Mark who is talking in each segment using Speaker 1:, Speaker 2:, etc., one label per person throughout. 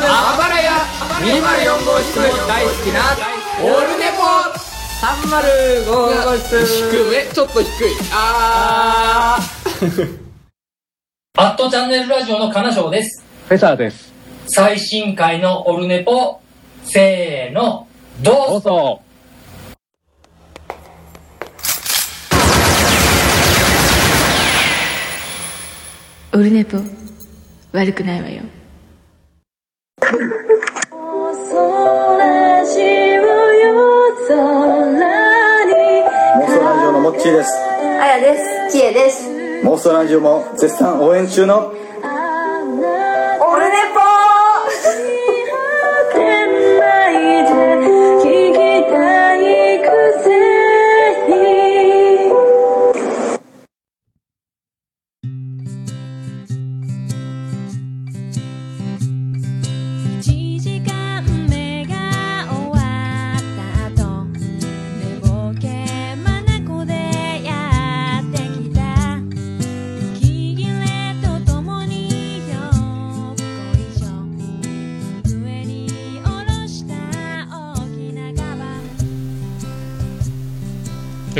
Speaker 1: です。あばらや204号室も大好きなオルネポ。305号室。低めちょっと低い。あ
Speaker 2: アットチャンネルラジオの金賞です。
Speaker 3: フェザーです。
Speaker 2: 最新回のオルネポ、せーの、ど
Speaker 3: どう
Speaker 2: うぞ
Speaker 3: ぞ。
Speaker 4: オルネポ悪くないわよ
Speaker 5: ラジオのモッチーです
Speaker 6: あやです。ちえです。
Speaker 5: モーストラジオも絶賛応援中の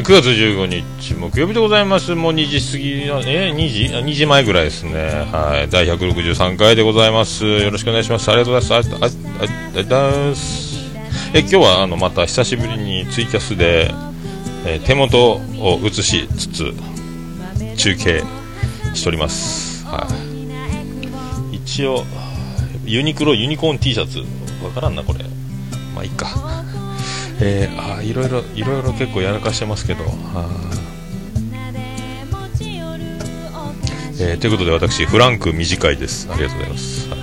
Speaker 7: 9月15日木曜日でございます。もう2時過ぎの、え、2時？あ ?2 時前ぐらいですね。はい。第163回でございます。よろしくお願いします。ありがとうございます。ありがとうありがとうございます。え、今日はあの、また久しぶりにツイキャスで、えー手元を映しつつ、中継しております。はい。一応、ユニクロユニコーン T シャツ、わからんな、これ。まあ、いいか。えー、あいろいろいろいろ結構やらかしてますけど、えーということで私フランク短いです。ありがとうございます、はい。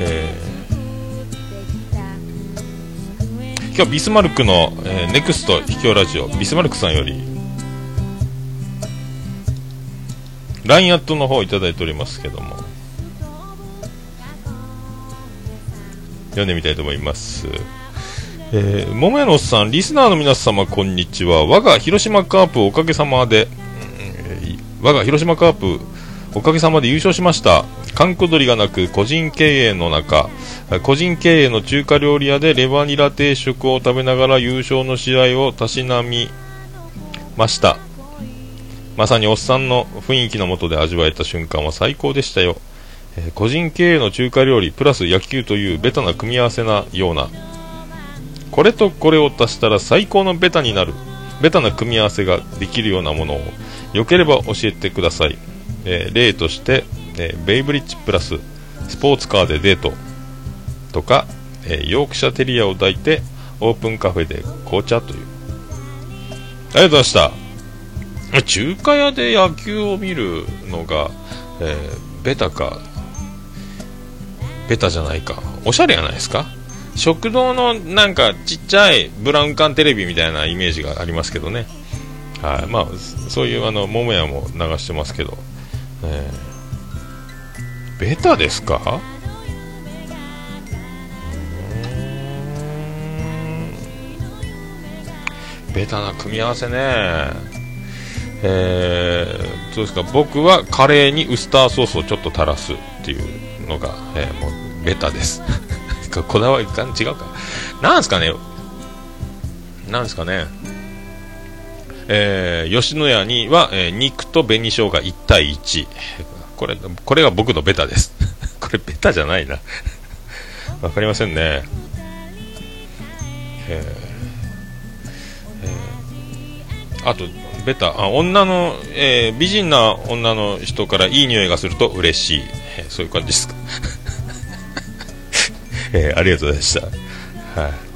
Speaker 7: えー。今日ビスマルクの、えーネクスト秘境ラジオビスマルクさんより LINE アットの方いただいておりますけども読んでみたいと思います。えー、桃屋のおっさん、リスナーの皆様、こんにちは。我が広島カープおかげさまで、我が広島カープおかげさまで優勝しました。閑古鳥がなく、個人経営の中、個人経営の中華料理屋でレバニラ定食を食べながら優勝の試合をたしなみました。まさにおっさんの雰囲気の下で味わえた瞬間は最高でしたよ。え個人経営の中華料理プラス野球というベタな組み合わせなようなこれとこれを足したら最高のベタになる。ベタな組み合わせができるようなものを。よければ教えてください、えー例として、えーベイブリッジプラススポーツカーでデートとか、えーヨークシャテリアを抱いてオープンカフェで紅茶という。ありがとうございました。中華屋で野球を見るのが、えベタかベタじゃないか。おしゃれやないですか？食堂のなんかちっちゃいブラウン管テレビみたいなイメージがありますけどね。はい。まあそういうあの桃屋も流してますけど、えー。ベタですか？ベタな組み合わせね。えー、どうですか？僕はカレーにウスターソースをちょっと垂らすっていうのが、えーもうベタです。ここだわり違うか。なんすかね。なんすかね。えー吉野家には、えー肉と紅生姜1対1これこれが僕のベタです。これベタじゃないな。わかりませんね。えーえーあとベタ。あ女の、えー美人な女の人からいい匂いがすると嬉しい、えーそういう感じですか。えーありがとうございました。はい。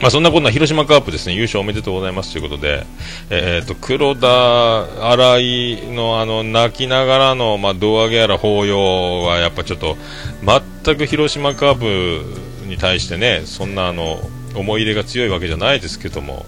Speaker 7: まあそんなこんな広島カープですね、優勝おめでとうございますということで、えっ、と、黒田、新井のあの、泣きながらの、まあ、胴上げやら抱擁はやっぱちょっと、全く広島カープに対してね、そんなあの、思い入れが強いわけじゃないですけども、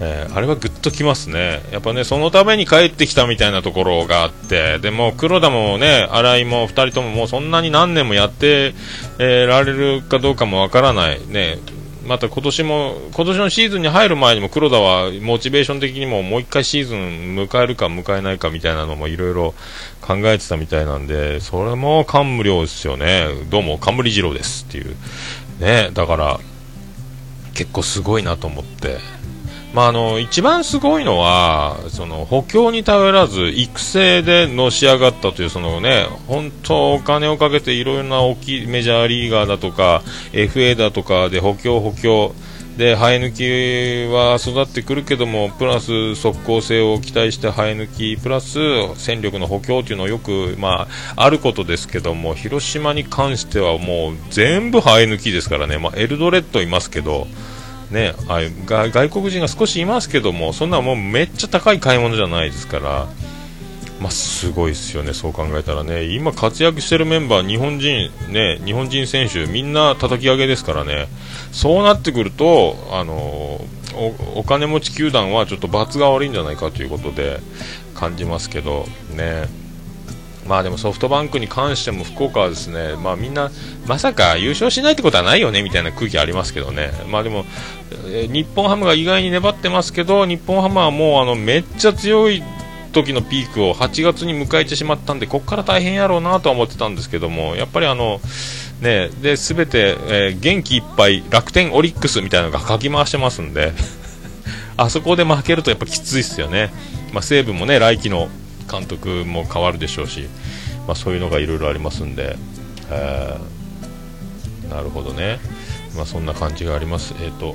Speaker 7: えーあれはグッときますね、やっぱね、そのために帰ってきたみたいなところがあって、でも黒田もね、新井も2人とももうそんなに何年もやって、えーられるかどうかもわからない、ね、また今年も、今年のシーズンに入る前にも黒田はモチベーション的にももう一回シーズン迎えるか迎えないかみたいなのもいろいろ考えてたみたいなんで、それも感無量ですよね。どうも、冠二郎ですっていう。ね、だから、結構すごいなと思って。まあ、あの一番すごいのはその補強に頼らず育成でのし上がったというそのね本当お金をかけていろいろな大きいメジャーリーガーだとか FA だとかで補強補強で生え抜きは育ってくるけどもプラス速攻性を期待して生え抜きプラス戦力の補強というのはよく、まあ、あることですけども広島に関してはもう全部生え抜きですからね、まあ、エルドレッドいますけど。ね、あが外国人が少しいますけどもそんなもうめっちゃ高い買い物じゃないですから、まあ、すごいですよね、そう考えたらね。今活躍してるメンバー日本人、ね、日本人選手みんな叩き上げですからね。そうなってくると、あのおお金持ち球団はちょっと罰が悪いんじゃないかということで感じますけどね。まあでもソフトバンクに関しても福岡はですね、まあみんな、まさか優勝しないってことはないよねみたいな空気ありますけどね、まあでも、えー日本ハムが意外に粘ってますけど、日本ハムはもうあのめっちゃ強い時のピークを8月に迎えてしまったんで、ここから大変やろうなとは思ってたんですけども、やっぱりあの、ね、で、すべて、えー元気いっぱい楽天オリックスみたいなのがかき回してますんで、あそこで負けるとやっぱきついですよね。まあ西武もね、来季の監督も変わるでしょうし、まあ、そういうのがいろいろありますんで、えーなるほどね、まあ、そんな感じがあります。えっ、と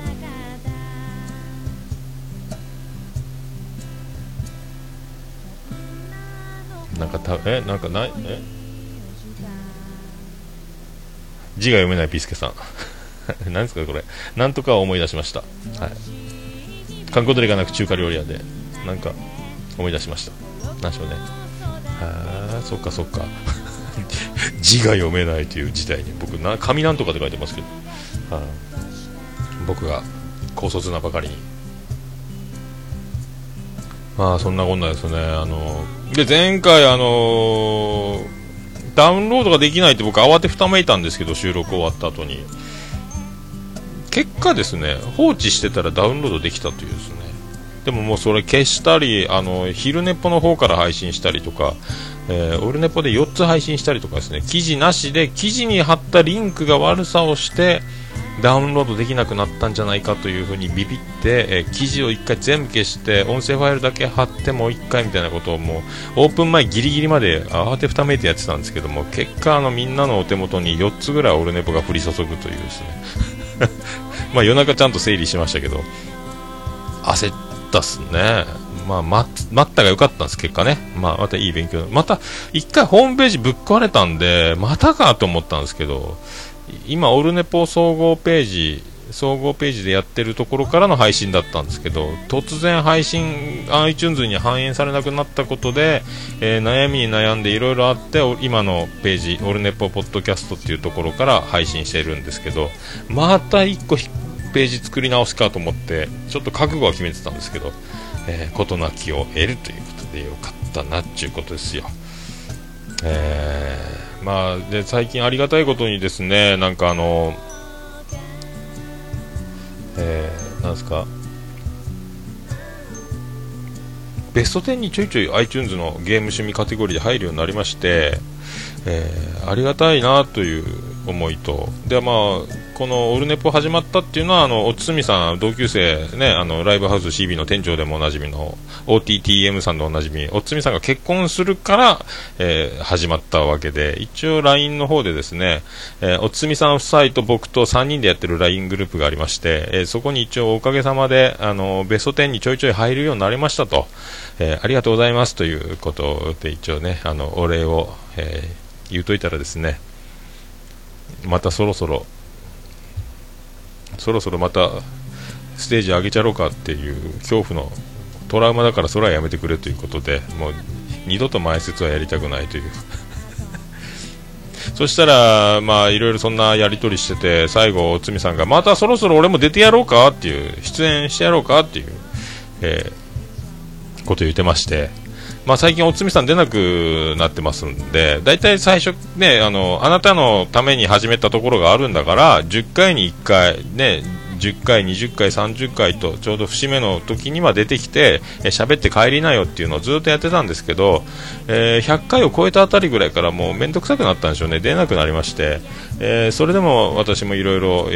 Speaker 7: なんかたえなんかない？え？字が読めないピスケさん。何ですかこれ？なんとか思い出しました。はい。観光鳥がなく中華料理屋でなんか思い出しました。何でしょうね。あそっかそっか。字が読めないという事態に。僕な紙なんとかって書いてますけど、はい。僕が高卒なばかりに。まあそんなこんなですね。あので前回あのダウンロードができないって僕慌てふためいたんですけど収録終わった後に。結果ですね放置してたらダウンロードできたというですね。でももうそれ消したりあの昼寝っぽの方から配信したりとか、えーオルネポで4つ配信したりとかですね。記事なしで記事に貼ったリンクが悪さをしてダウンロードできなくなったんじゃないかというふうにビビって、えー記事を1回全部消して音声ファイルだけ貼ってもう1回みたいなことをもうオープン前ギリギリまで慌てふためいてやってたんですけども結果あのみんなのお手元に4つぐらいオルネポが降り注ぐというですね。ま夜中ちゃんと整理しましたけど焦ったっすね。まあ、待ったが良かったんです、結果ね。まあ、またいい勉強。また、一回ホームページぶっ壊れたんで、またかと思ったんですけど、今、オルネポ総合ページ、総合ページでやってるところからの配信だったんですけど、突然配信、iTunes に反映されなくなったことで、えー悩みに悩んでいろいろあって、今のページ、オルネポポッドキャストっていうところから配信してるんですけど、また一個ひページ作り直すかと思って、ちょっと覚悟は決めてたんですけど、えー事なきを得るということでよかったなっていうことですよ。えーまあ、で最近ありがたいことにですね、なんかあの、えーなんですか、ベスト10にちょいちょい iTunes のゲーム趣味カテゴリーで入るようになりまして、えーありがたいなという思いと、でまあ、このオルネポ始まったっていうのは、あのおつみさん、同級生、ね、あのライブハウス CB の店長でもおなじみの OTTM さんでおなじみ、おつみさんが結婚するから、えー始まったわけで、一応 LINE の方でですね、えーおつみさん夫妻と僕と3人でやってる LINE グループがありまして、えーそこに一応おかげさまで、あのベスト10にちょいちょい入るようになりましたと、えーありがとうございますということで一応ね、あのお礼を、えー言うといたらですね、またそろそろ、そろそろまたステージ上げちゃろうかっていう恐怖のトラウマだからそれはやめてくれということで、もう二度と前説はやりたくないという。そしたら、まあ、いろいろそんなやり取りしてて、最後、おつみさんが、またそろそろ俺も出てやろうかっていう、出演してやろうかっていう、えーこと言ってまして、まあ、最近、おつみさん出なくなってますんで、大体最初、ね、あの、あなたのために始めたところがあるんだから、10回に1回、ね、10回、20回、30回とちょうど節目の時には出てきて喋、えー、って帰りなよっていうのをずっとやってたんですけど、えー、100回を超えたあたりぐらいからもう面倒くさくなったんでしょうね。出なくなりまして、えー、それでも私もいろいろ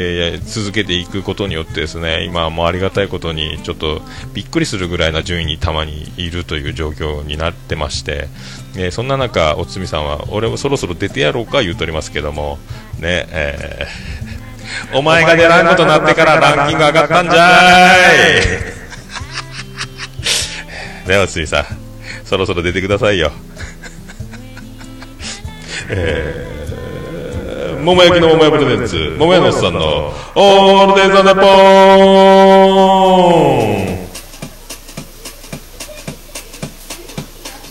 Speaker 7: 続けていくことによってですね今はもうありがたいことにちょっとびっくりするぐらいな順位にたまにいるという状況になってまして、えー、そんな中、おつみさんは俺もそろそろ出てやろうか言うとりますけどもねえーお前が出らんことになってからランキング上がったんじゃい。ねおついさん。そろそろ出てくださいよ。えー、桃焼きの桃屋プレゼンツ桃屋のおっさんの「オールデンザネポーン」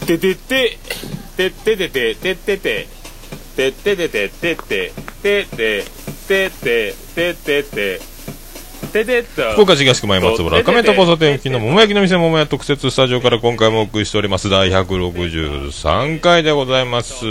Speaker 3: てててててててててててててててててててててててて
Speaker 7: 福岡市東区前松原亀田交差点付近の桃焼きの店桃屋特設スタジオから今回もお送りしております。第163回でございます。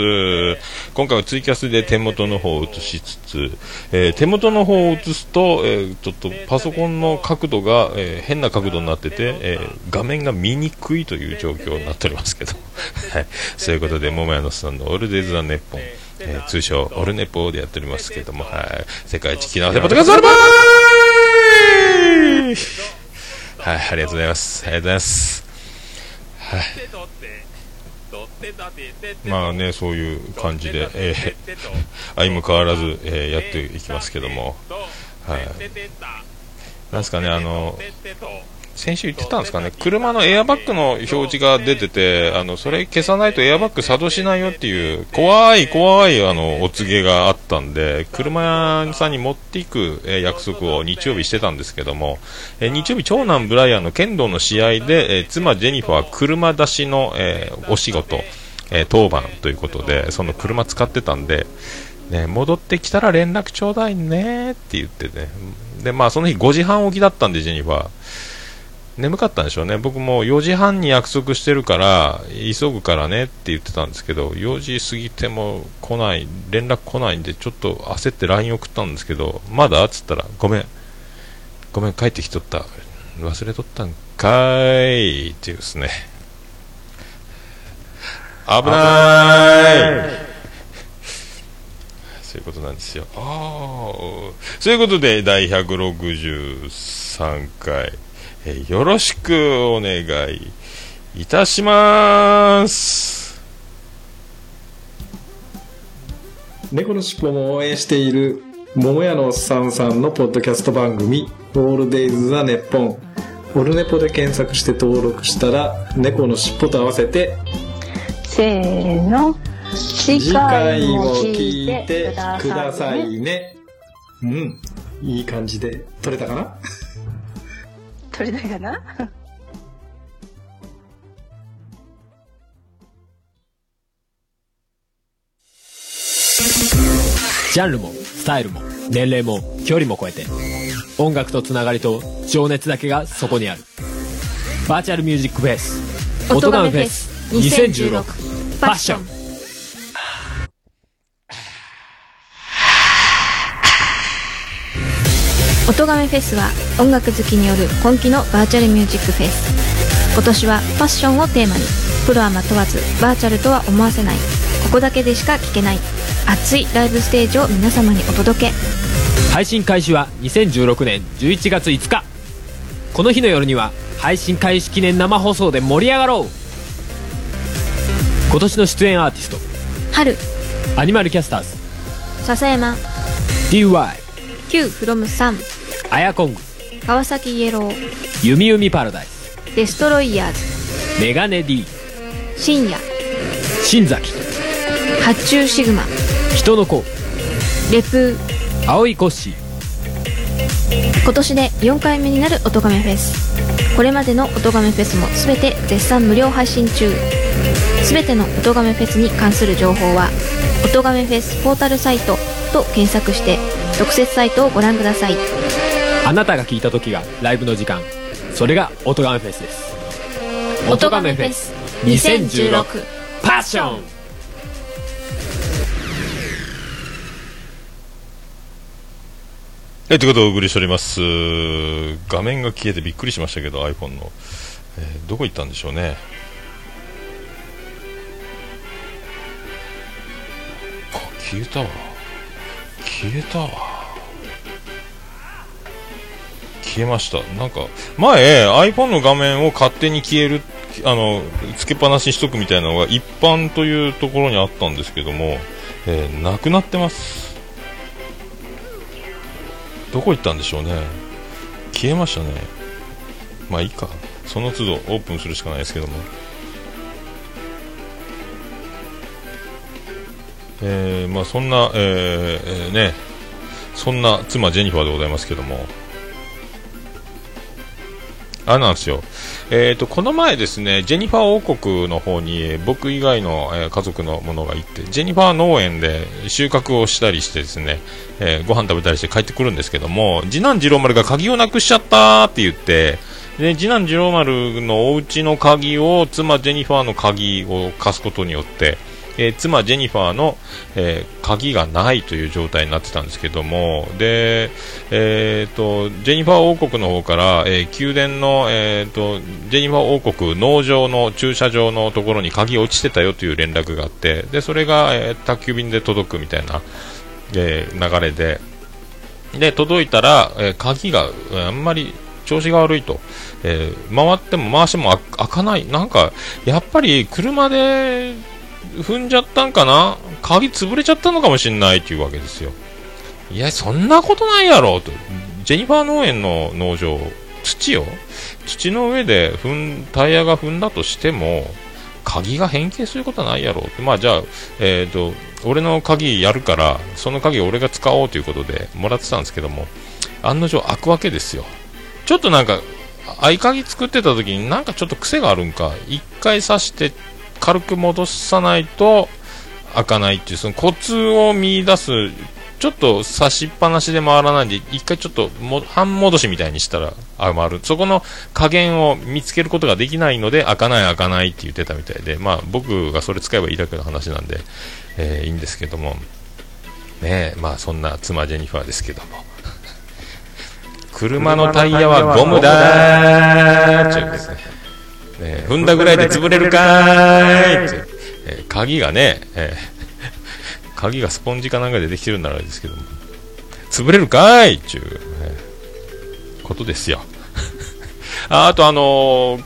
Speaker 7: 今回はツイキャスで手元の方を映しつつ、えー、手元の方を映すと、えー、ちょっとパソコンの角度が、えー、変な角度になってて、え画面が見にくいという状況になっておりますけど、はい、そういうことで桃屋のスタンドオールデイズ・ザ・ネッポン。えー通称オルネポでやっておりますけども、はい、世界一気のせポッドキャストオルバーイはい、ありがとうございます。ありがとうございます。はい。まあね、そういう感じで、えー、相も変わらず、えーやっていきますけども、はい。なんですかね、あの、先週言ってたんですかね、車のエアバッグの表示が出てて、あの、それ消さないとエアバッグ作動しないよっていう、怖い怖い、あの、お告げがあったんで、車屋さんに持っていく、約束を日曜日してたんですけども、え日曜日、長男ブライアンの剣道の試合で、え妻ジェニファーは車出しの、えお仕事、えー当番ということで、その車使ってたんで、ね、戻ってきたら連絡ちょうだいねって言ってね。で、まあその日5時半起きだったんで、ジェニファー。眠かったんでしょうね。僕も4時半に約束してるから、急ぐからねって言ってたんですけど、4時過ぎても来ない、連絡来ないんで、ちょっと焦って LINE 送ったんですけど、まだっつったら、ごめん。ごめん、帰ってきとった。忘れとったんかーいっていうですね。危ないそういうことなんですよ。ああ、そういうことで、第163回、えーよろしくお願いいたします。
Speaker 8: 猫のしっぽも応援している桃屋のおっさんさんのポッドキャスト番組「オールデイズ・ザ・ネッポン」オルネポで検索して登録したら猫のしっぽと合わせて
Speaker 6: せーの。次
Speaker 8: 次回も聞
Speaker 6: 聞
Speaker 8: いてくださいねうんいい感じで撮れたかな？
Speaker 6: 取れないかな？
Speaker 9: ジャンルもスタイルも年齢も距離も超えて音楽とつながりと情熱だけがそこにある。バーチャルミュージックフェス音ガメフェス2016パッション
Speaker 4: 音亀フェスは音楽好きによる今季のバーチャルミュージックフェス。今年はファッションをテーマに。プロアマ問わずバーチャルとは思わせない。ここだけでしか聴けない熱いライブステージを皆様にお届け。
Speaker 9: 配信開始は2016年11月5日。この日の夜には配信開始記念生放送で盛り上がろう。今年の出演アーティスト。
Speaker 4: 春。
Speaker 9: アニマルキャスターズ。
Speaker 4: 笹山。
Speaker 9: DY
Speaker 4: Q from 3
Speaker 9: アヤコン。グ
Speaker 4: 川崎イエロー。
Speaker 9: ユミユミパラダイス。
Speaker 4: デストロイヤーズ。
Speaker 9: メガネ D
Speaker 4: 深夜。
Speaker 9: 新崎。
Speaker 4: 発注シグマ。
Speaker 9: 人の子。
Speaker 4: レプ
Speaker 9: 青いコッシー。
Speaker 4: ー今年で4回目になる音亀フェス。これまでの音亀フェスも全て絶賛無料配信中。全ての音亀フェスに関する情報は「音亀フェスポータルサイト」と検索して特設サイトをご覧ください
Speaker 9: あなたが聞いた時がライブの時間それが音ガメフェスです
Speaker 4: 音亀フェス2016
Speaker 9: パッション
Speaker 7: えー、ということでお送りしております。画面が消えてびっくりしましたけど、iPhone の。えーどこ行ったんでしょうね。あ、消えたわ。消えたわ。消えました。なんか、前、iPhone の画面を勝手に消える、あの、つけっぱなしにしとくみたいなのが一般というところにあったんですけども、えーなくなってます。どこ行ったんでしょうね。消えましたね。まあいいか。その都度オープンするしかないですけども。えー、まあそんな、えーえーね、そんな妻ジェニファーでございますけども。あれなんですよ。えー、とこの前ですね、ジェニファー王国の方に僕以外の、え家族の者が行って、ジェニファー農園で収穫をしたりしてですね、えーご飯食べたりして帰ってくるんですけども、次男次郎丸が鍵をなくしちゃったって言って、で次男次郎丸のお家の鍵を妻ジェニファーの鍵を貸すことによって、え妻ジェニファーの、え鍵がないという状態になってたんですけどもで、えー、とジェニファー王国の方から、え宮殿の、えー、とジェニファー王国農場の駐車場のところに鍵落ちてたよという連絡があってでそれが、え宅急便で届くみたいな、え流れでで届いたら、え鍵があんまり調子が悪いと、えー回っても回しても開かない。なんかやっぱり車で踏んじゃったんかな？鍵潰れちゃったのかもしれないっていうわけですよ。いやそんなことないやろと。ジェニファー農園の農場土よ土の上で踏んタイヤが踏んだとしても鍵が変形することはないやろまあじゃあえっ、と俺の鍵やるからその鍵俺が使おうということでもらってたんですけども案の定開くわけですよ。ちょっとなんか合鍵作ってた時になんかちょっと癖があるんか一回刺して軽く戻さないと開かないっていうそのコツを見出すちょっと刺しっぱなしで回らないで一回ちょっとも半戻しみたいにしたらあ回る。そこの加減を見つけることができないので開かない開かないって言ってたみたいでまあ僕がそれ使えばいいだけの話なんで、えーいいんですけども。ねえまあそんな妻ジェニファーですけども。車のタイヤはゴムだー。って言うんですねね踏んだぐらいで潰れるかーい。って、えー鍵がね、えー 鍵がスポンジかなんかでできてるんならあれですけども。潰れるかーいっていう、えーことですよ。ああとあのー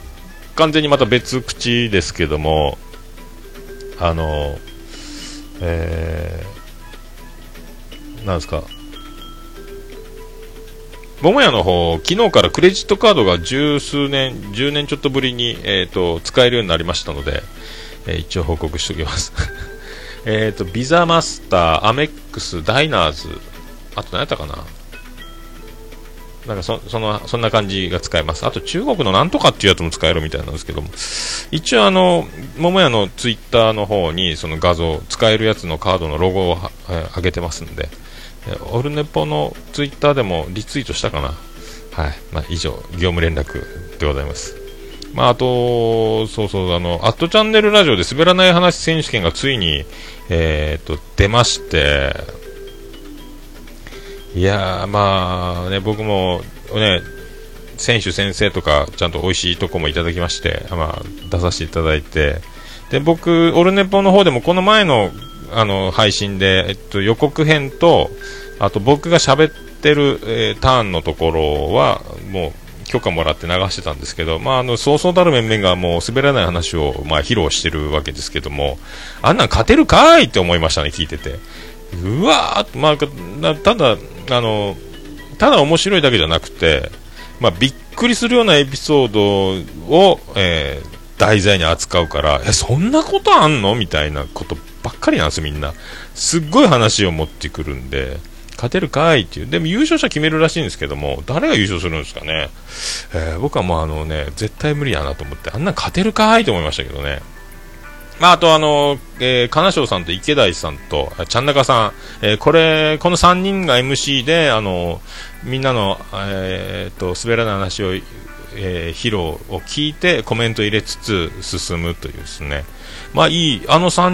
Speaker 7: 完全にまた別口ですけどもあのーえーなんですか桃屋の方、昨日からクレジットカードが十数年、10年ちょっとぶりに、えー、と使えるようになりましたので、えー一応報告しておきます。えっと、ビザマスター、アメックス、ダイナーズ、あと何やったかななんかそそのそんな感じが使えます。あと中国のなんとかっていうやつも使えるみたいなんですけども、一応あの、桃屋のツイッターの方にその画像、使えるやつのカードのロゴを、上げてますんで、オルネポのツイッターでもリツイートしたかな？はい。まあ、以上、業務連絡でございます。まあ、あと、そうそう、あの、アットチャンネルラジオで滑らない話選手権がついに、えーっと、出まして、いやー、まあね、僕もね、選手先生とか、ちゃんと美味しいとこもいただきまして、まあ、出させていただいて、で、僕、オルネポの方でも、この前の、あの、配信で、えっと、予告編と、あと僕が喋ってる、えーターンのところは、もう、許可もらって流してたんですけど、まあ、あの、そうそうたる面々がもう滑らない話を、まあ、披露してるわけですけども、あんなん勝てるかいって思いましたね、聞いてて。うわーまあ、ただ、あの、ただ面白いだけじゃなくて、まあ、びっくりするようなエピソードを、えー題材に扱うから、え、そんなことあんの？みたいなことばっかりなんです、みんな。すっごい話を持ってくるんで、勝てるかいっていう。でも優勝者決めるらしいんですけども、誰が優勝するんですかね。えー僕はもうあのね、絶対無理やなと思って、あんなん勝てるかいと思いましたけどね。まあ、あとあの、えー、金賞さんと池大さんと、ちゃんなかさん、えーこれ、この3人が MC で、あの、みんなの、えーっと、滑らない話を、えー披露を聞いて、コメント入れつつ進むというですね。まあいい、あの3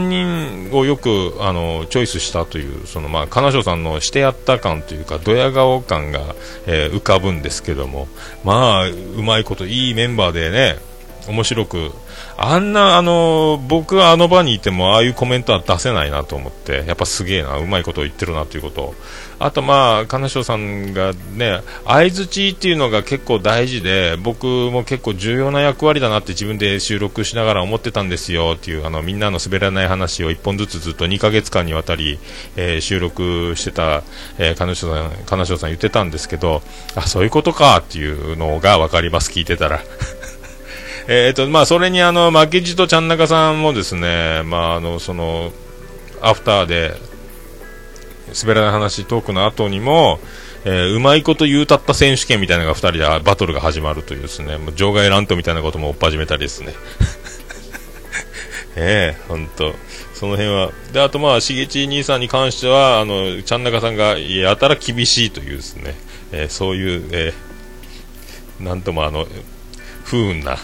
Speaker 7: 人をよく、あの、チョイスしたという、そのまあ、金城さんのしてやった感というか、ドヤ顔感が、えー浮かぶんですけども、まあ、うまいこと、いいメンバーでね、面白く、あんな、あの、僕があの場にいても、ああいうコメントは出せないなと思って、やっぱすげえな、うまいことを言ってるなということ。あと、まあ、金賞さんがね、相づちっていうのが結構大事で、僕も結構重要な役割だなって自分で収録しながら思ってたんですよっていう、あの、みんなの滑らない話を一本ずつずっと2ヶ月間にわたり、えー収録してた、えー、金賞さん、金賞さん言ってたんですけど、あ、そういうことかっていうのがわかります、聞いてたら。えーとまあ、それにあの負けじとちゃん中さんもですね、まあ、あのそのアフターで滑らない話トークの後にも、えーうまいこと言うたった選手権みたいなのが2人でバトルが始まるというですね場外乱闘みたいなことも追っ始めたりですね。ええ本当その辺はであとまあしげち兄さんに関してはあのちゃん中さんがやたら厳しいというですね、えーそういう、えーなんともあの不運な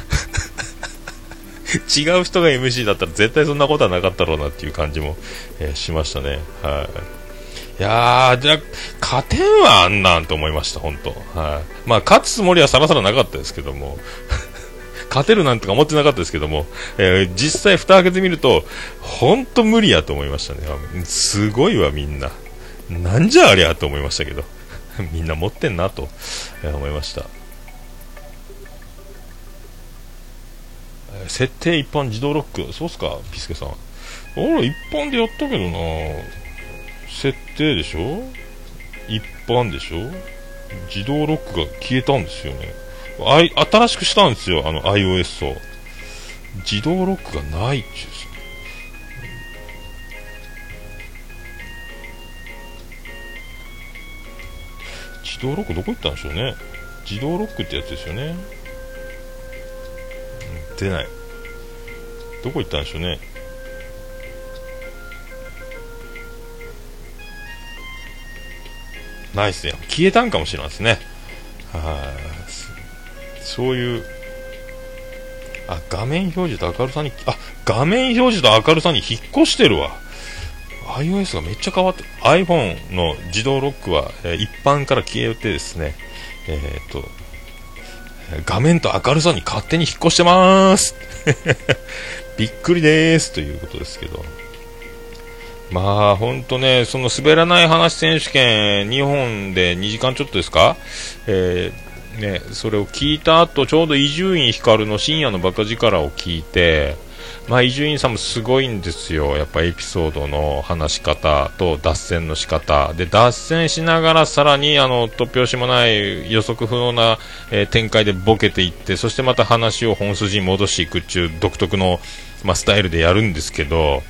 Speaker 7: 違う人が MC だったら絶対そんなことはなかったろうなっていう感じも、えーしましたね。はい。いやー、じゃあ、勝てんわ、あんなんと思いました、本当はい。まあ、勝つつもりはさらさらなかったですけども、勝てるなんとか思ってなかったですけども、えー実際蓋開けてみると、本当無理やと思いましたね。すごいわ、みんな。なんじゃありゃと思いましたけど、みんな持ってんなと、え思いました。設定一般自動ロック。そうっすかピスケさん。俺一般でやったけどな。設定でしょ？一般でしょ？自動ロックが消えたんですよね。あい新しくしたんですよあの iOS を。自動ロックがないっちゅうですね。自動ロックどこ行ったんでしょうね。自動ロックってやつですよね。出ない。どこ行ったんでしょうね。ないっすね消えたんかもしれないですね。はい。そういうあ画面表示と明るさにあ画面表示と明るさに引っ越してるわ。iOS がめっちゃ変わって iPhone の自動ロックは、えー一般から消えてですねえー、と画面と明るさに勝手に引っ越してまーす。びっくりでーす。ということですけど。まあ本当ねその滑らない話選手権日本で2時間ちょっとですか？えーね、それを聞いた後ちょうど伊集院光の深夜のバカ力を聞いてまあ伊集院さんもすごいんですよ。やっぱエピソードの話し方と脱線の仕方。で脱線しながらさらにあの突拍子もない予測不能な、えー展開でボケていってそしてまた話を本筋に戻していくっていう独特の、まあ、スタイルでやるんですけど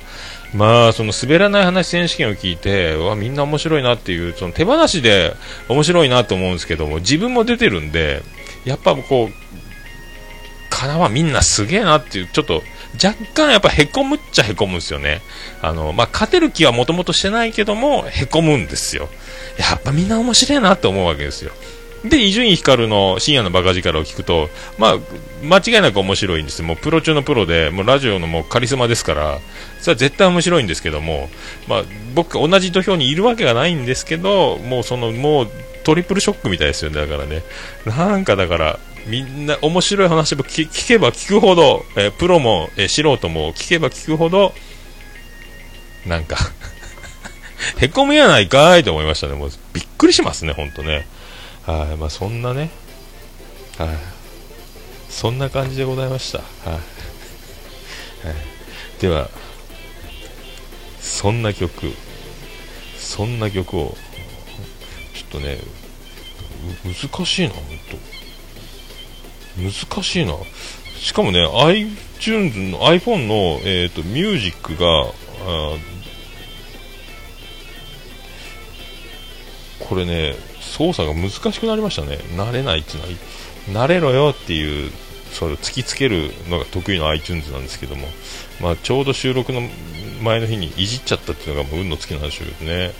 Speaker 7: まあその滑らない話選手権を聞いてうわみんな面白いなっていうその手放しで面白いなと思うんですけども自分も出てるんでやっぱこうかなはみんなすげえなっていうちょっと若干やっぱへこむっちゃへこむんですよね。あの、まあ、勝てる気はもともとしてないけどもへこむんですよ。やっぱみんな面白いなって思うわけですよ。で伊集院光の深夜のバカ力を聞くと、まあ、間違いなく面白いんですよ。もうプロ中のプロでもうラジオのもうカリスマですからそれは絶対面白いんですけども、まあ、僕同じ土俵にいるわけがないんですけどもうそのもうトリプルショックみたいですよね。だからね。なんかだからみんな面白い話も聞聞けば聞くほど、えープロも、えー素人も聞けば聞くほどなんか へこむやないかいと思いましたね。もうびっくりしますね本当ね。はいまあそんなね。はい。そんな感じでございました。はい、はい、ではそんな曲そんな曲をちょっとね難しいな本当難しいな。しかもね iTunes の iPhone の、えー、とミュージックがこれね操作が難しくなりましたね。慣れないっていうのは慣れろよっていうそれを突きつけるのが得意な iTunes なんですけども、まあ、ちょうど収録の前の日にいじっちゃったっていうのがもう運の尽きなんでしょうけどね。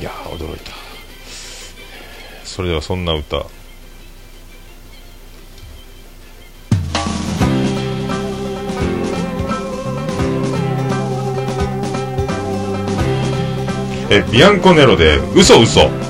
Speaker 7: いや驚いた。それではそんな歌。
Speaker 10: えビアンコネロで嘘嘘。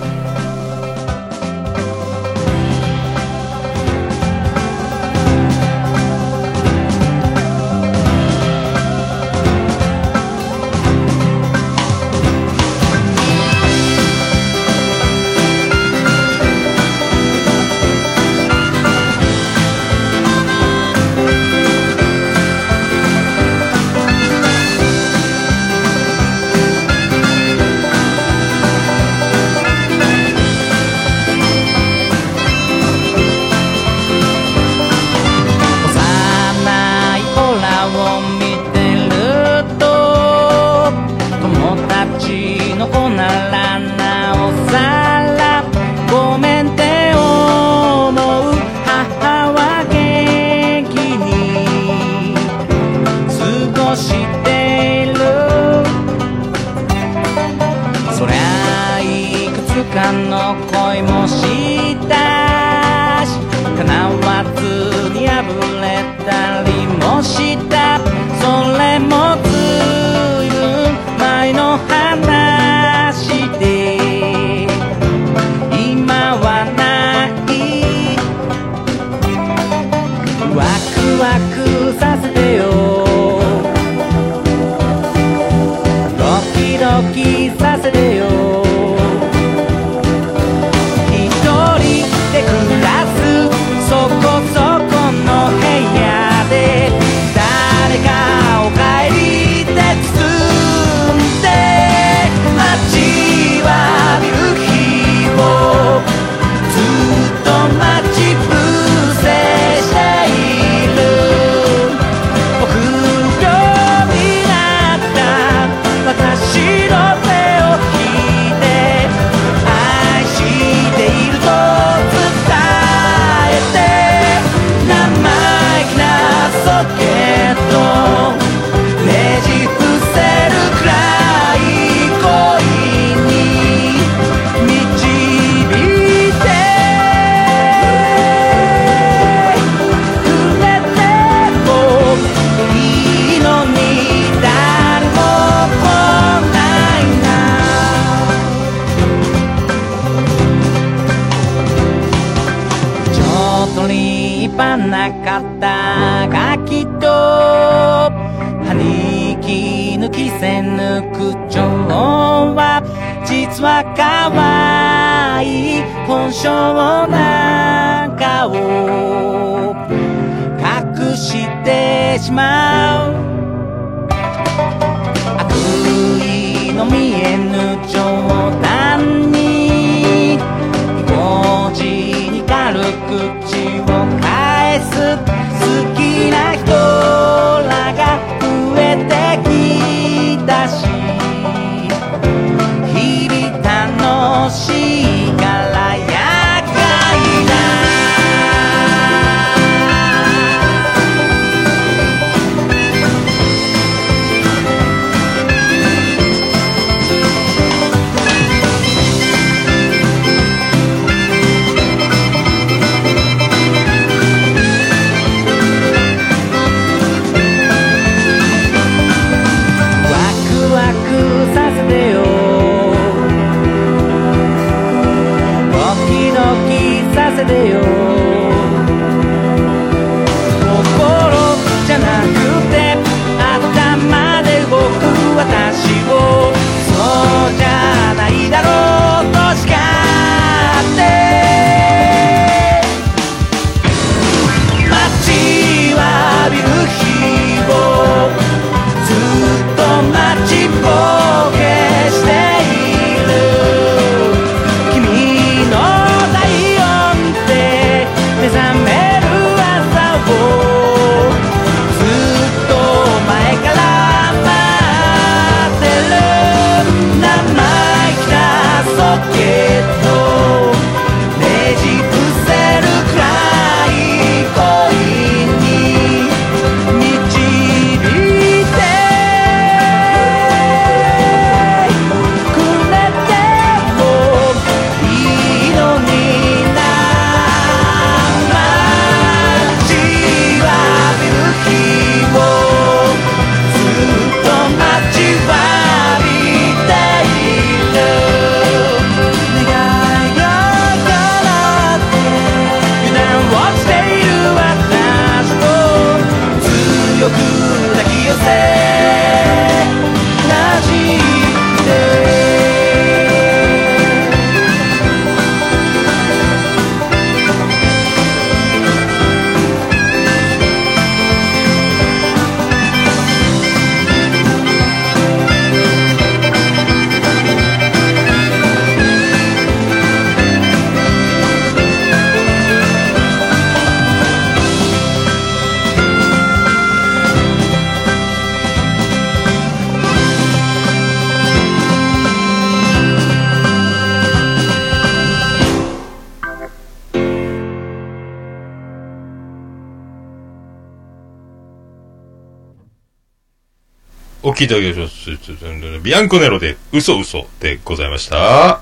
Speaker 7: 聞きいただきましょう。ビアンコネロで、嘘嘘でございました。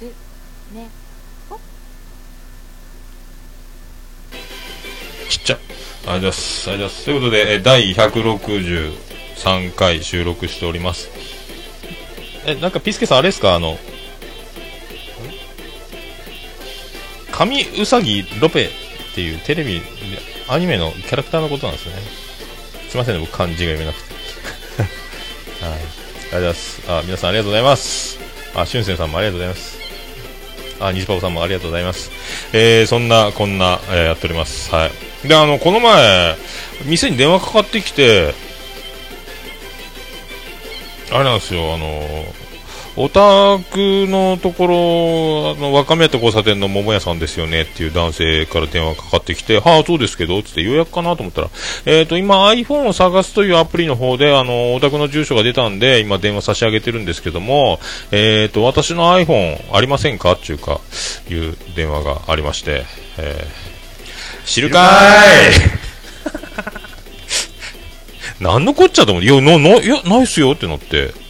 Speaker 4: でね
Speaker 7: ちっちゃ。ありがとうございます。ありがとうございます。ということで、えー第163回収録しております。え、なんかピスケさんあれですか？あの、ん神うさぎロペっていうテレビ、アニメのキャラクターのことなんですね。すいませんね、僕漢字が読めなくて。はい。ありがとうございます。あ、皆さんありがとうございます。あ、しゅんせんさんもありがとうございます。あ、にじぱおさんもありがとうございます。えー、そんな、こんな、えーやっております。はい。で、あの、この前、店に電話かかってきて、あれなんですよ、あの、お宅のところ、あの、若宮と交差点の桃屋さんですよねっていう男性から電話かかってきて、はあ、そうですけど、つって予約かなと思ったら、えっ、と、今 iPhone を探すというアプリの方で、あの、お宅の住所が出たんで、今電話差し上げてるんですけども、えっ、と、私の iPhone ありませんかっていうか、いう電話がありまして、えー、知るかーい！なんのこっちゃと思って、いや、な、な、いや、ないっすよってなって、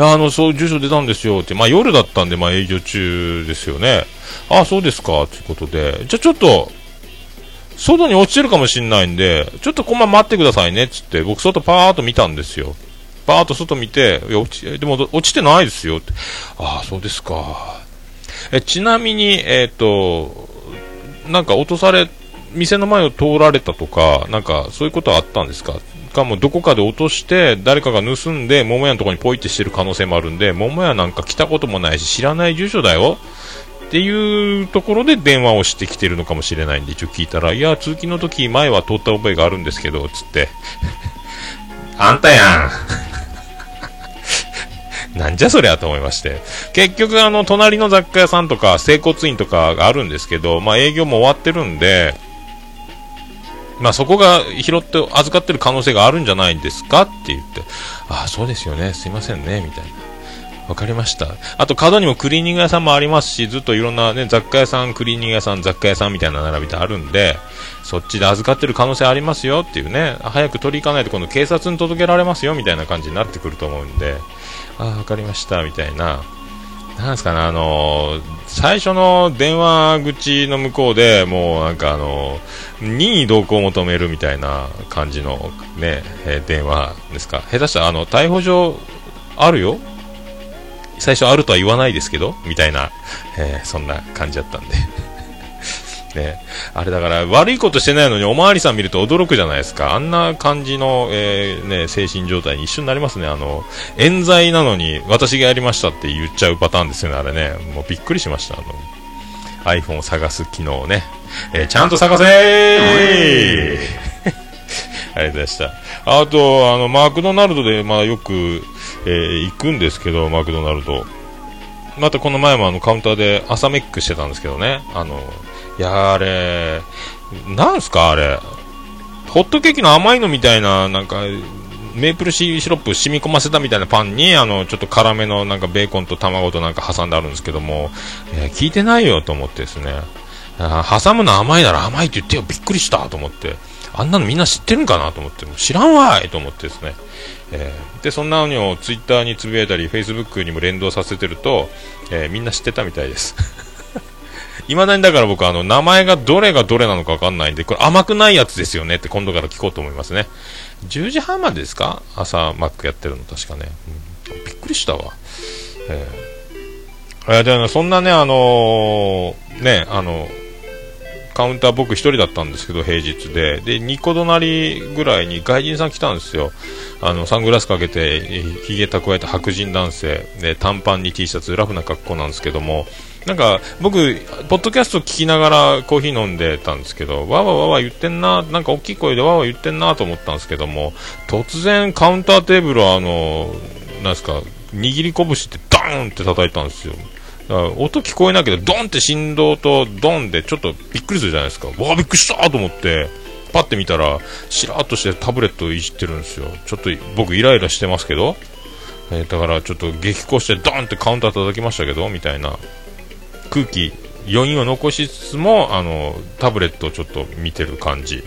Speaker 7: あの、そう、住所出たんですよって、まあ夜だったんで、まあ営業中ですよね。ああそうですか、ということで、じゃあちょっと、外に落ちてるかもしんないんで、ちょっとこんまま待ってくださいね、つって、僕外パーっと見たんですよ。パーっと外見て、いや、落ち、でも落ちてないですよって。ああ、そうですか。え、ちなみに、えっ、と、なんか落とされ、店の前を通られたとか、なんかそういうことはあったんですか？かもどこかで落として、誰かが盗んで、桃屋のところにポイってしてる可能性もあるんで、桃屋なんか来たこともないし、知らない住所だよ。っていうところで電話をしてきてるのかもしれないんで、一応聞いたら、いや、通勤の時前は通った覚えがあるんですけど、つって。あんたやん。なんじゃそりゃと思いまして。結局、あの、隣の雑貨屋さんとか、整骨院とかがあるんですけど、まあ営業も終わってるんで、まあそこが拾って預かってる可能性があるんじゃないんですかって言って、ああ、そうですよね、すいませんね、みたいな。わかりました。あと角にもクリーニング屋さんもありますし、ずっといろんなね、雑貨屋さん、クリーニング屋さん、雑貨屋さんみたいな並びであるんで、そっちで預かってる可能性ありますよっていうね、早く取り行かないと今度警察に届けられますよみたいな感じになってくると思うんで、ああ、わかりました、みたいな。なんすかね、あの最初の電話口の向こうでもうなんかあの任意同行を求めるみたいな感じのね、えー電話ですか。下手したらあの、逮捕状あるよ？最初あるとは言わないですけど？みたいな、えーそんな感じだったんで。ね、あれだから悪いことしてないのにおまわりさん見ると驚くじゃないですか。あんな感じの、えーね、精神状態に一緒になりますね。あの、冤罪なのに私がやりましたって言っちゃうパターンですよね、あれね。もうびっくりしました。あの、iPhone を探す機能をね。えーちゃんと探せーありがとうございました。あと、あの、マクドナルドで、まあよく、えー行くんですけど、マクドナルド。またこの前もあのカウンターで朝メックしてたんですけどね。あの、やあれ、なんすかあれ。ホットケーキの甘いのみたいな、なんか、メープルシロップ染み込ませたみたいなパンに、あの、ちょっと辛めのなんかベーコンと卵となんか挟んであるんですけども、いや聞いてないよと思ってですね。挟むの甘いなら甘いって言ってよ、びっくりしたと思って。あんなのみんな知ってるんかなと思って、知らんわいと思ってですね。えーで、そんなのをツイッターにつぶやいたり、フェイスブックにも連動させてると、えーみんな知ってたみたいです。いまだにだから僕あの名前がどれがどれなのかわかんないんで、これ甘くないやつですよねって今度から聞こうと思いますね。10時半までですか？朝マックやってるの確かね。うんびっくりしたわ。えーえーでもそんなね、あのーね、あのカウンター僕一人だったんですけど、平日で。で、2個隣ぐらいに外人さん来たんですよ。あの、サングラスかけて、ひげ蓄えた白人男性。で、短パンに T シャツ、ラフな格好なんですけども、なんか、僕、ポッドキャスト聞きながらコーヒー飲んでたんですけど、わわわわ言ってんな、なんか大きい声でわわ言ってんなと思ったんですけども、突然カウンターテーブルをあの、なんですか、握り拳ってドーンって叩いたんですよ。音聞こえないけど、ドンって振動とドンでちょっとびっくりするじゃないですか。わあ、びっくりしたと思って、パッて見たら、しらっとしてタブレットをいじってるんですよ。ちょっと僕イライラしてますけど、えーだからちょっと激高してドンってカウンター叩きましたけど、みたいな空気、余韻を残しつつも、あの、タブレットをちょっと見てる感じ。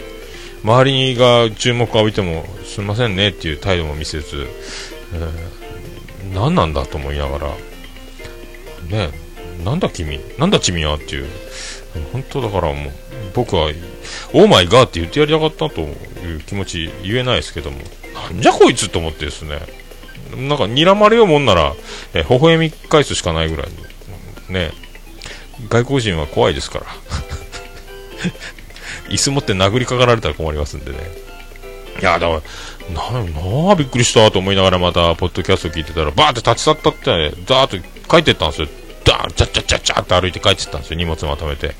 Speaker 7: 周りが注目を浴びてもすみませんねっていう態度も見せず、えー何なんだと思いながらねなんだ君なんだ君はっていう。本当だからもう僕は「オーマイガー」って言ってやりたかったという気持ち言えないですけども。なんじゃこいつと思ってですね。なんか睨まれようもんなら、えー微笑み返すしかないぐらいのね外国人は怖いですから。椅子持って殴りかかられたら困りますんでね。いやだからなあびっくりしたと思いながらまたポッドキャスト聞いてたらバーって立ち去ったってザーッと帰ってったんですよ。ダーンチャチャチャチャって歩いて帰ってったんですよ。荷物まとめて。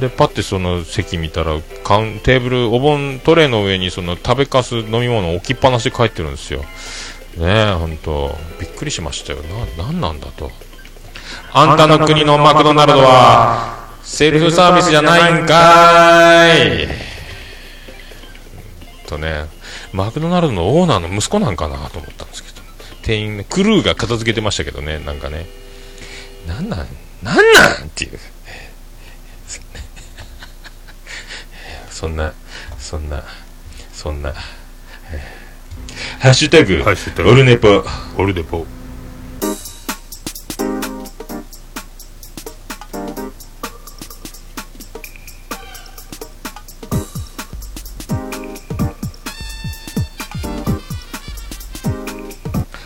Speaker 7: でパッてその席見たらカウンテーブルお盆トレーの上にその食べかす飲み物置きっぱなしで帰ってるんですよ。ねえ本当びっくりしましたよ。ななんなんだと。あんたの国のマクドナルドはセルフサービスじゃないんかい。とねマクドナルドのオーナーの息子なんかなと思ったんですけど。店員ねクルーが片付けてましたけどねなんかね。なんなん？なんなん？っていう。そんなそんなそんな。えーハッシュタグ。オルネポ。
Speaker 3: オルネポ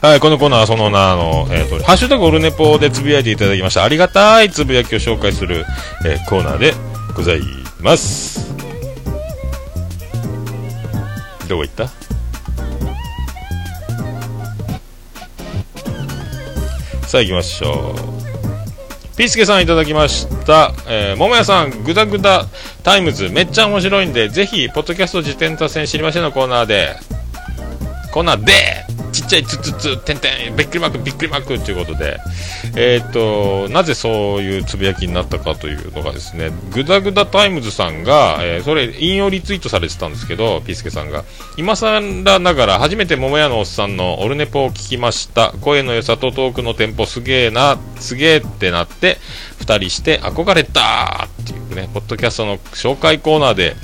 Speaker 7: はい、このコーナーはその名の、えっ、と、ハッシュタグオルネポでつぶやいていただきました。ありがたいつぶやきを紹介する、えーコーナーでございます。どこ行った？さあ行きましょう。ピースケさんいただきました。えー、桃屋さん、グダグダタイムズ、めっちゃ面白いんで、ぜひ、ポッドキャスト自薦他薦知りませんのコーナーで、コーナーで、ちゃいつつつ、てんてん、びっくりマーク、びっくりマークということで、えっ、と、なぜそういうつぶやきになったかというのがですね、グダグダタイムズさんが、えーそれ、引用リツイートされてたんですけど、ピースケさんが、今更ながら初めて桃屋のおっさんのオルネポを聞きました。声の良さとトークのテンポすげえな、すげえってなって、二人して憧れたっていうね、ポッドキャストの紹介コーナーで、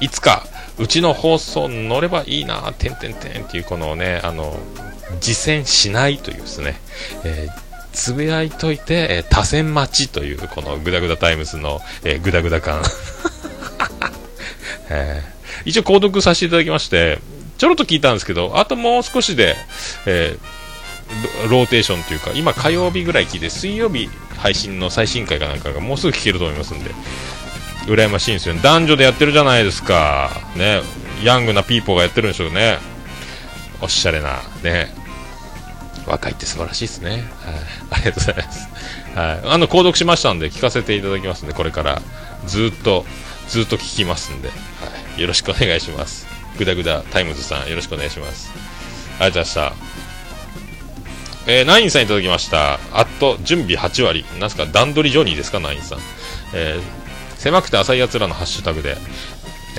Speaker 7: いつか、うちの放送載ればいいな、てんてんてんっていうこのね、あの、自薦しないというですね、えーつぶやいといて、えー他薦待ちという、このグダグダタイムズの、えーグダグダ感。えー一応購読させていただきまして、ちょろっと聞いたんですけど、あともう少しで、えーローテーションというか、今火曜日ぐらい聞いて、水曜日配信の最新回かなんかがもうすぐ聞けると思いますんで、羨ましいんですよね。男女でやってるじゃないですか。ね。ヤングなピーポーがやってるんでしょうね。おしゃれな、ね。若いって素晴らしいですね。はい。ありがとうございます。はい。あの、購読しましたんで、聞かせていただきますんで、これから、ずっと、ずっと聞きますんで、はい。よろしくお願いします。グダグダタイムズさん、よろしくお願いします。ありがとうございました。えー、ナインさんいただきました。あっと、準備8割。なんすか、段取りジョニーですか、ナインさん。えー狭くて浅い奴らのハッシュタグで、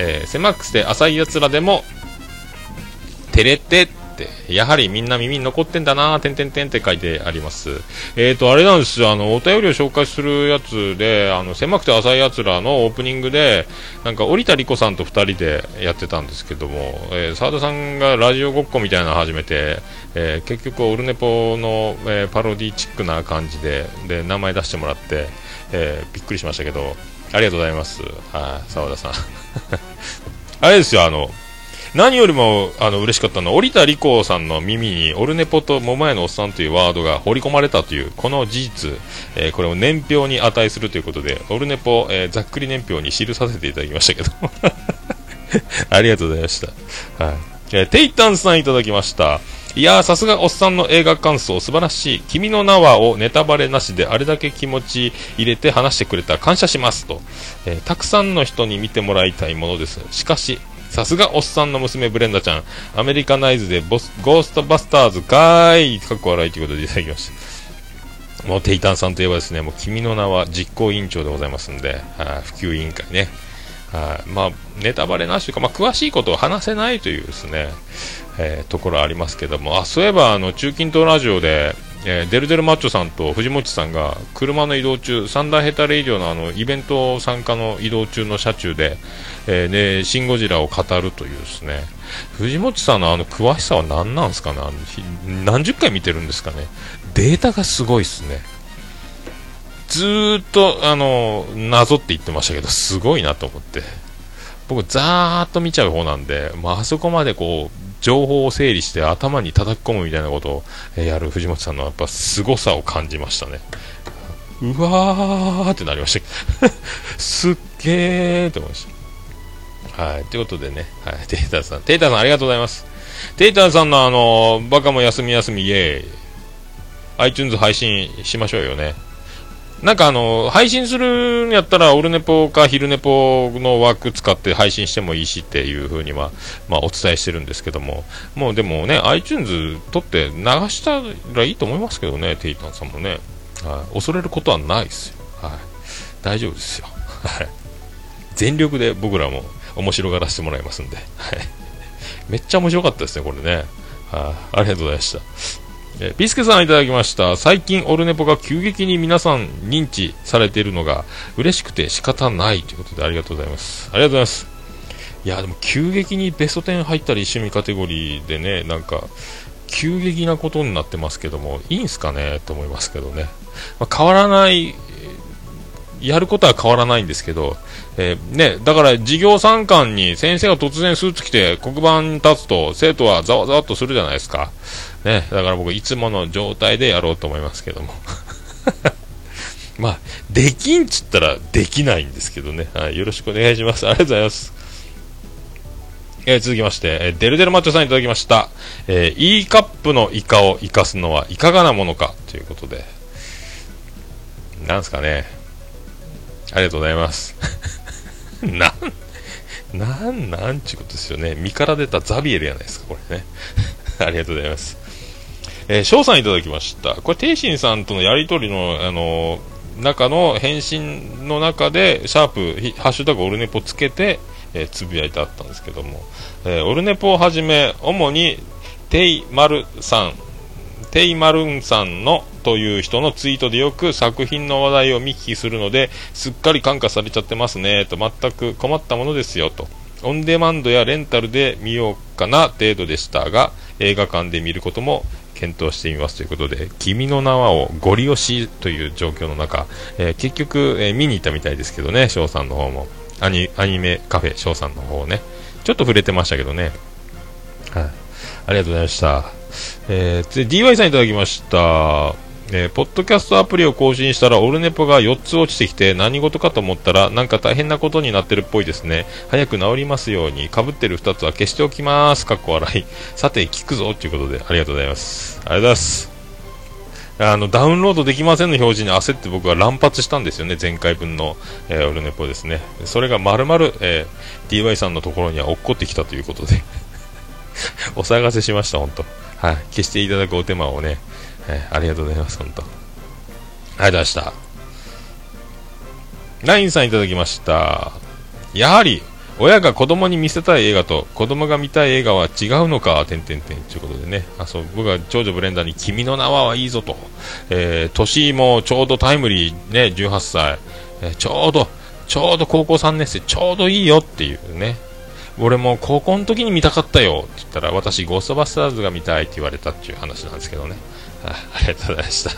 Speaker 7: えー狭くて浅い奴らでも、照れてって、やはりみんな耳に残ってんだなてんてんてんって書いてあります。えーと、あれなんですよ、あの、お便りを紹介するやつで、あの、狭くて浅い奴らのオープニングで、なんか、織田理子さんと二人でやってたんですけども、えー沢田さんがラジオごっこみたいなの始めて、えー結局、オルネポの、えーパロディチックな感じで、で、名前出してもらって、えびっくりしましたけど、ありがとうございます。はい、沢田さん。あれですよ、あの、何よりもあの嬉しかったのは、織田理子さんの耳に、オルネポと桃屋のおっさんというワードが掘り込まれたという、この事実、えーこれを年表に値するということで、オルネポ、えーざっくり年表に記させていただきましたけど。ありがとうございました。はい。えーテイタンさんいただきました。いやー、さすがおっさんの映画感想素晴らしい。君の名はをネタバレなしであれだけ気持ち入れて話してくれた感謝しますと、えーたくさんの人に見てもらいたいものです。しかし、さすがおっさんの娘ブレンダちゃん、アメリカナイズでボスゴーストバスターズかーい、かっこ笑いということでいただきました。もうテイタンさんといえばですね、もう君の名は実行委員長でございますんで、はい普及委員会ね。はい。まあ、ネタバレなしというか、まあ、詳しいことを話せないというですね、えーところありますけども、あ、そういえば、あの、中近東ラジオで、えーデルデルマッチョさんと藤本さんが車の移動中サンダーヘタレイディオのあのイベント参加の移動中の車中で、えーね、シン・ゴジラを語るというですね。藤本さんのあの詳しさは何なんですかね？あの何十回見てるんですかね？データがすごいですね。ずーっとあの謎って言ってましたけどすごいなと思って。僕ざーっと見ちゃう方なんで、まああそこまでこう情報を整理して頭に叩き込むみたいなことをやる藤本さんのやっぱ凄さを感じましたね。うわーってなりました すっげーって思いました。はい。ということでね、はい、テイターさん。テイターさんありがとうございます。テイターさんのあのバカも休み休みイエーイ。iTunes 配信しましょうよね。なんかあの、配信するんやったら、オルネポか昼ネポの枠使って配信してもいいしっていう風には、まあお伝えしてるんですけども、もうでもね、iTunes 撮って流したらいいと思いますけどね、テイタンさんもね。はい。恐れることはないですよ。はい。大丈夫ですよ。はい。全力で僕らも面白がらせてもらいますんで。はい。めっちゃ面白かったですね、これね。はい。ありがとうございました。えーピスケさんいただきました。最近オルネポが急激に皆さん認知されているのが嬉しくて仕方ないということでありがとうございます。ありがとうございます。いやでも急激にベスト10入ったり趣味カテゴリーでねなんか急激なことになってますけどもいいんすかね？と思いますけどね、まあ変わらないやることは変わらないんですけど、えーね、だから授業参観に先生が突然スーツ着て黒板に立つと生徒はざわざわっとするじゃないですか。ね、だから僕いつもの状態でやろうと思いますけども。まあ、できんっつったらできないんですけどね。はい、よろしくお願いします。ありがとうございます。えー続きまして、えーデルデルマッチョさんいただきました。えー、E カップのイカを生かすのはいかがなものか？ということで。なんすかね。ありがとうございます。なん、なん、なんちゅうことですよね。身から出たザビエルやないですか、これね。ありがとうございます。えー翔さんいただきました。これ、テイシンさんとのやりとりの、あのー中の返信の中で、シャープ、ハッシュタグオルネポつけて、えーつぶやいてあったんですけども、えーオルネポをはじめ、主に、テイマルさん、テイマルンさんのという人のツイートでよく作品の話題を見聞きするのですっかり感化されちゃってますねと全く困ったものですよとオンデマンドやレンタルで見ようかな程度でしたが映画館で見ることも検討してみますということで「君の名は」をゴリ押しという状況の中、えー結局、えー見に行ったみたいですけどね翔さんの方もアニアニメカフェ翔さんの方ねちょっと触れてましたけどねはいありがとうございました。えー、DY さんいただきました。えーポッドキャストアプリを更新したらオルネポが4つ落ちてきて何事かと思ったらなんか大変なことになってるっぽいですね。早く治りますようにかぶってる2つは消しておきます。かっこ笑い。さて聞くぞということでありがとうございます。ありがとうございます。あのダウンロードできませんの表示に焦って僕は乱発したんですよね前回分の、えーオルネポですね。それが丸々、えー DY さんのところには落っこってきたということで。お騒がせしました、本当。はい。消していただくお手間をね、えーありがとうございます、本当。ありがとうございました？ラインさんいただきました。やはり、親が子供に見せたい映画と子供が見たい映画は違うのか、てんてんてんということでね。あ、そう、僕は長女ブレンダーに君の名はいいぞと。えー、年もちょうどタイムリーね、18歳。えーちょうど、ちょうど高校3年生、ちょうどいいよっていうね。俺も高校の時に見たかったよって言ったら私ゴーストバスターズが見たいって言われたっていう話なんですけどねありがとうございました。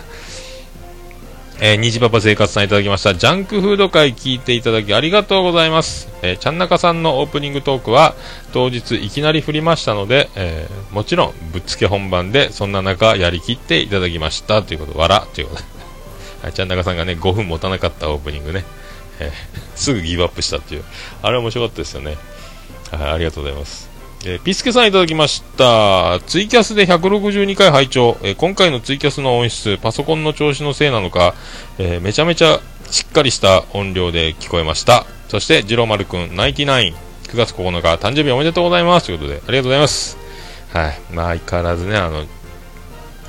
Speaker 7: えー、虹パパ生活さんいただきました。ジャンクフード会聞いていただきありがとうございます、えー、ちゃんなかさんのオープニングトークは当日いきなり振りましたので、えーもちろんぶっつけ本番でそんな中やりきっていただきました。ということわらということで、はい、ちゃんなかさんがね5分持たなかったオープニングね、えーすぐギブアップしたっていう。あれ面白かったですよね。はい、ありがとうございます。えーピスケさんいただきました。ツイキャスで162回拝聴、えー今回のツイキャスの音質、パソコンの調子のせいなのか、えーめちゃめちゃしっかりした音量で聞こえました。そして、ジローマルくん、99、9月9日、誕生日おめでとうございます。ということで、ありがとうございます。はい。まあ、相変わらずね、あの、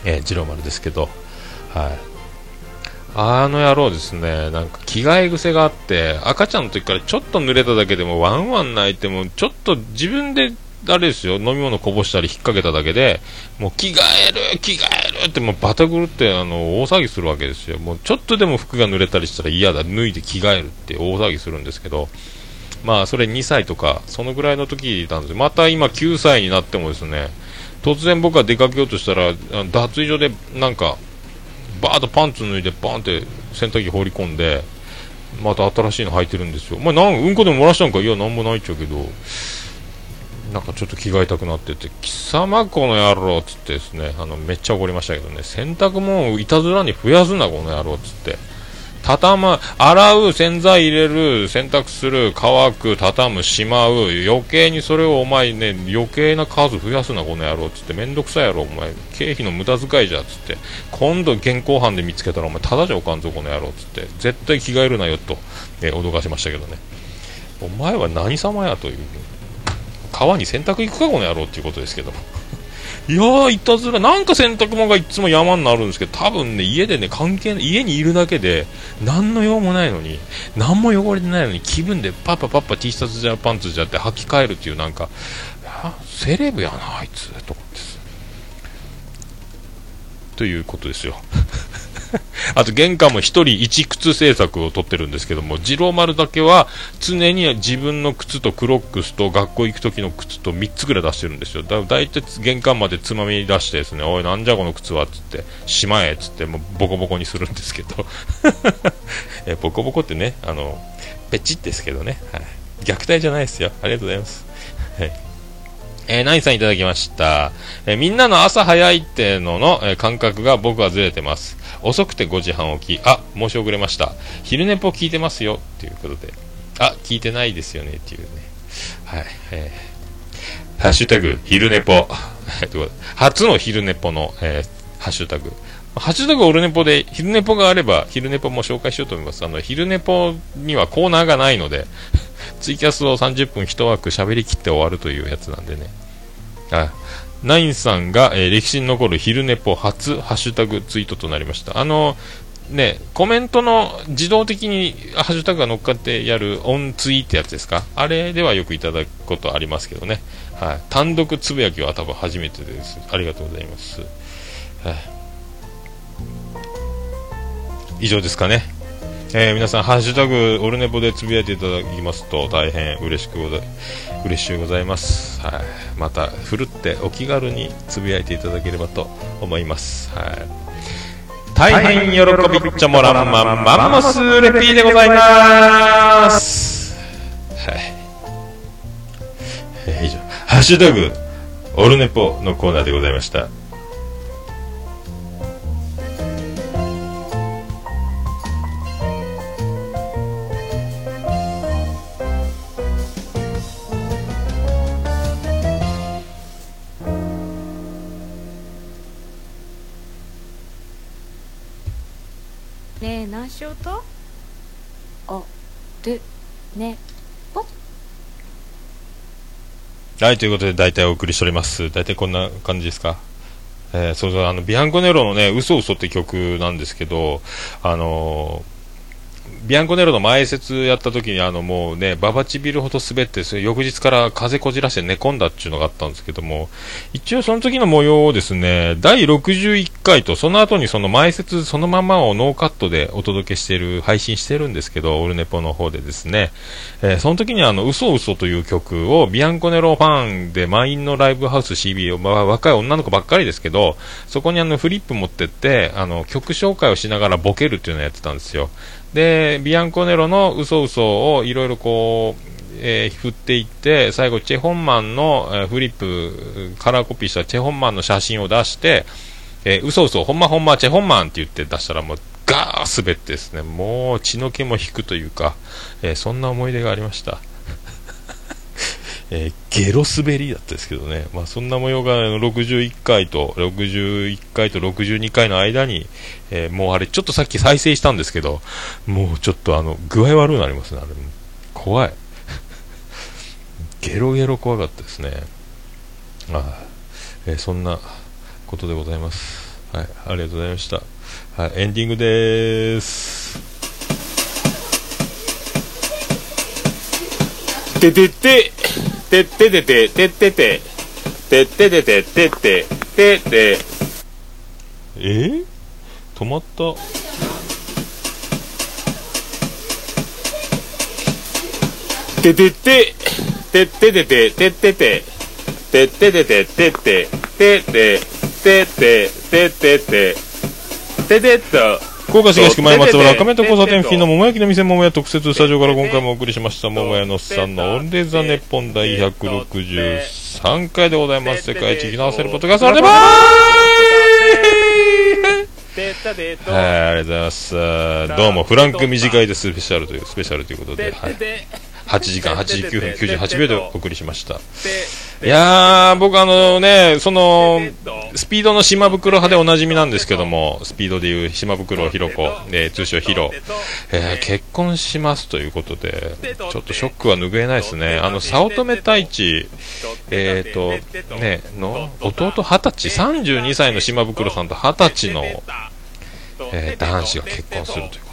Speaker 7: えー、ジロマルですけど、はい。あの野郎ですね、なんか着替え癖があって、赤ちゃんの時からちょっと濡れただけでもワンワン泣いても、ちょっと自分であれですよ、飲み物こぼしたり引っ掛けただけで、もう着替える、着替えるって、もうバタグルってあの大騒ぎするわけですよ。もうちょっとでも服が濡れたりしたら嫌だ、脱いで着替えるって大騒ぎするんですけど、まあそれ2歳とか、そのぐらいの時なんですよ。また今9歳になってもですね、突然僕が出かけようとしたら、脱衣所でなんか、バーッとパンツ脱いで、バーンって洗濯機放り込んで、また新しいの履いてるんですよ。お前なんうんこでも漏らしたんか？いや、なんもないっちゃうけど、なんかちょっと着替えたくなってて、貴様この野郎っつってですね、あの、めっちゃ怒りましたけどね、洗濯物をいたずらに増やすな、この野郎っつって。畳む、洗う、洗剤入れる、洗濯する、乾く、畳む、しまう、余計にそれをお前ね、余計な数増やすな、この野郎っつって、めんどくさいやろ、お前、経費の無駄遣いじゃ、っつって、今度現行犯で見つけたら、お前、ただじゃおかんぞ、この野郎っつって、絶対着替えるなよ、と、えー脅かしましたけどね。お前は何様やという。川に洗濯行くかこの野郎っていうことですけど。いやーいたずらなんか洗濯物がいつも山になるんですけど多分ね家でね関係ない家にいるだけで何の用もないのに何も汚れてないのに気分でパッパパッパ T シャツじゃパンツじゃって履き替えるっていうなんかセレブやなあいつと思ってということですよ。あと玄関も一人一靴政策を取ってるんですけども、次郎丸だけは常に自分の靴とクロックスと学校行く時の靴と3つぐらい出してるんですよ。だだいたい玄関までつまみ出してですね、おいなんじゃこの靴はっつって、しまえっつってもうボコボコにするんですけど、えボコボコってね、あの、ペチッですけどね、はい、虐待じゃないですよ。ありがとうございます。はいえー、ナインさんいただきました。えーみんなの朝早いってのの、えー感覚が僕はずれてます。遅くて5時半起き。あ、申し遅れました。昼寝ぽ聞いてますよ。ということで。あ、聞いてないですよね。っていうね。はい。えーハッシュタグ、昼寝ぽ。初の昼寝ぽの、えーハッシュタグ。ハッシュタグオルネポで昼寝ぽがあれば昼寝ぽも紹介しようと思います。あの、昼寝ぽにはコーナーがないので、ツイキャスを30分一枠喋り切って終わるというやつなんでね。あ、ナインさんが、えー歴史に残る昼寝ぽ初ハッシュタグツイートとなりました。あの、ね、コメントの自動的にハッシュタグが乗っかってやるオンツイってやつですか？あれではよくいただくことありますけどね。はい。単独つぶやきは多分初めてです。ありがとうございます。はい。以上ですかね。えー皆さん、ハッシュタグ、オルネポでつぶやいていただきますと、大変嬉しくございます、嬉しゅうございます。はい。また、ふるってお気軽につぶやいていただければと思います。はい。大変喜びっちゃもらんまんマンモスレピーでございます。はい。えー以上、ハッシュタグ、オルネポのコーナーでございました。
Speaker 4: しようとあでねぽ
Speaker 7: はい、ということで大体お送りしております。大体こんな感じですか？えーそうそう、あの、ビアンコネロのね、嘘嘘って曲なんですけど、あのービアンコネロの前説やった時にあのもうね、ババチビルほど滑って、それ翌日から風こじらして寝込んだっていうのがあったんですけども、一応その時の模様をですね、第61回とその後にその前説そのままをノーカットでお届けしてる、配信してるんですけど、オルネポの方でですね、えーその時にあの、嘘嘘という曲をビアンコネロファンで満員のライブハウス CB を、まあ、若い女の子ばっかりですけど、そこにあの、フリップ持ってって、あの、曲紹介をしながらボケるっていうのをやってたんですよ。で、ビアンコネロの嘘嘘をいろいろこう、えー振っていって、最後、チェホンマンの、えーフリップ、カラーコピーしたチェホンマンの写真を出して、えー嘘嘘、ほんまほんま、チェホンマンって言って出したらもう、ガー滑ってですね、もう血の気も引くというか、えーそんな思い出がありました。えーゲロ滑りだったですけどね、まあ、そんな模様が61回と61回と62回の間に、えーもうあれちょっとさっき再生したんですけどもうちょっとあの具合悪くなりますねあれ。怖い。ゲロゲロ怖かったですね。あ。えーそんなことでございます。はい。ありがとうございました。はい。エンディングでーす。
Speaker 3: ててて。てっててててってててっててててっててて。
Speaker 7: え？ー止まった。
Speaker 3: ててててっててててってて。てっててててってててててててて。ててっと
Speaker 7: 福岡市東区前松原赤目と交差点付近の桃焼きの店桃屋特設スタジオから今回もお送りしました桃屋のさんのオンデーザネッポン第163回でございます世界一聞き直せるポッドキャストでばーはい、ありがとうございます。どうも、フランク短いでスペシャルという、スペシャルということで、はい、8時間89分98秒でお送りしました。いやー、僕あのね、その、スピードの島袋派でおなじみなんですけども、スピードでいう島袋ひろ子、えー通称ヒロ、えー結婚しますということで、ちょっとショックは拭えないですね。あの、早乙女太一、えっ、と、ね、の、弟20歳、32歳の島袋さんと20歳の、えー男子が結婚するという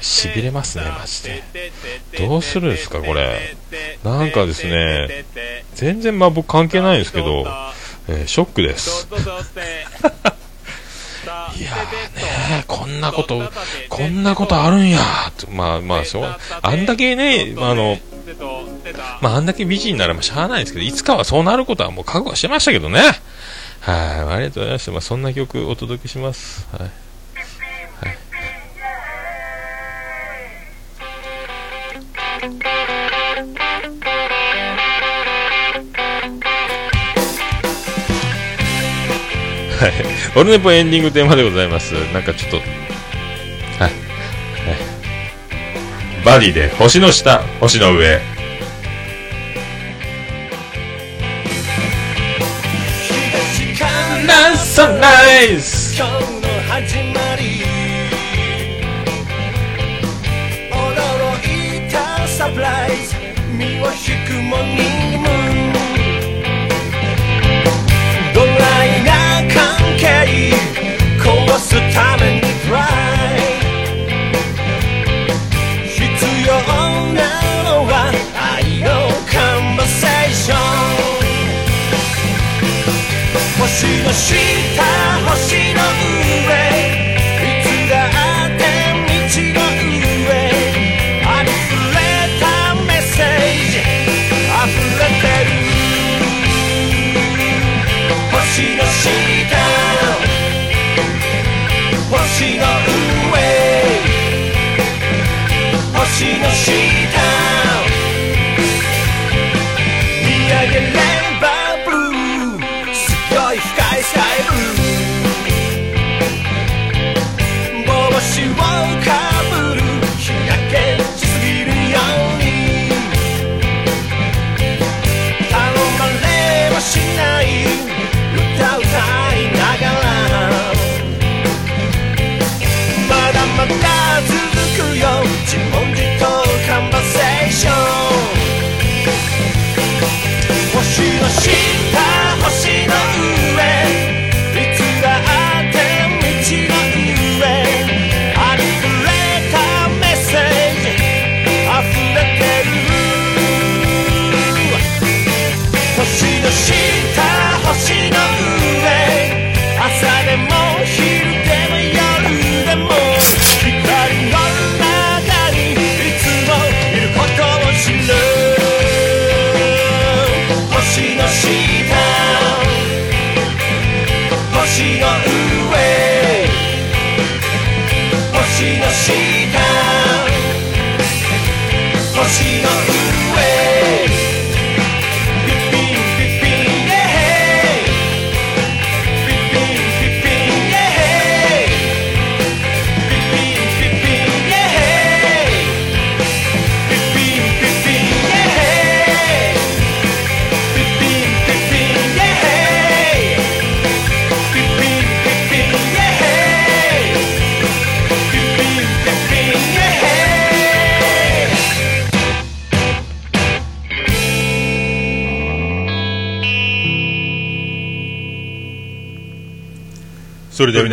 Speaker 7: しびれますね、マジで。どうするんですか、これ。なんかですね、全然まあ僕関係ないんですけど、えーショックです。いやーねこんなこと、こんなことあるんやとまあまあ、そう、あんだけね、まああの、まああんだけ美人ならまあしゃあないんですけど、いつかはそうなることはもう覚悟してましたけどね。はい、ありがとうございました。まあそんな曲お届けします。はい。はいはい。オルネポエンディングテーマでございます。なんかちょっと、はい。はい。バディで星の下、星の上。
Speaker 11: サンライズ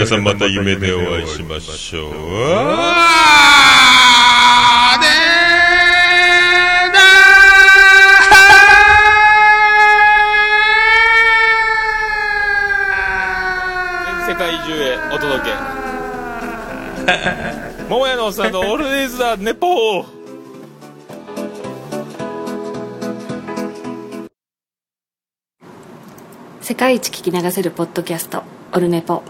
Speaker 7: 皆さんまた夢でお会いしましょう。全世界中へお届け。桃屋のさんのオールディーズ・ザ・ネポー
Speaker 12: 世界一聞き流せるポッドキャスト「オルネポ」。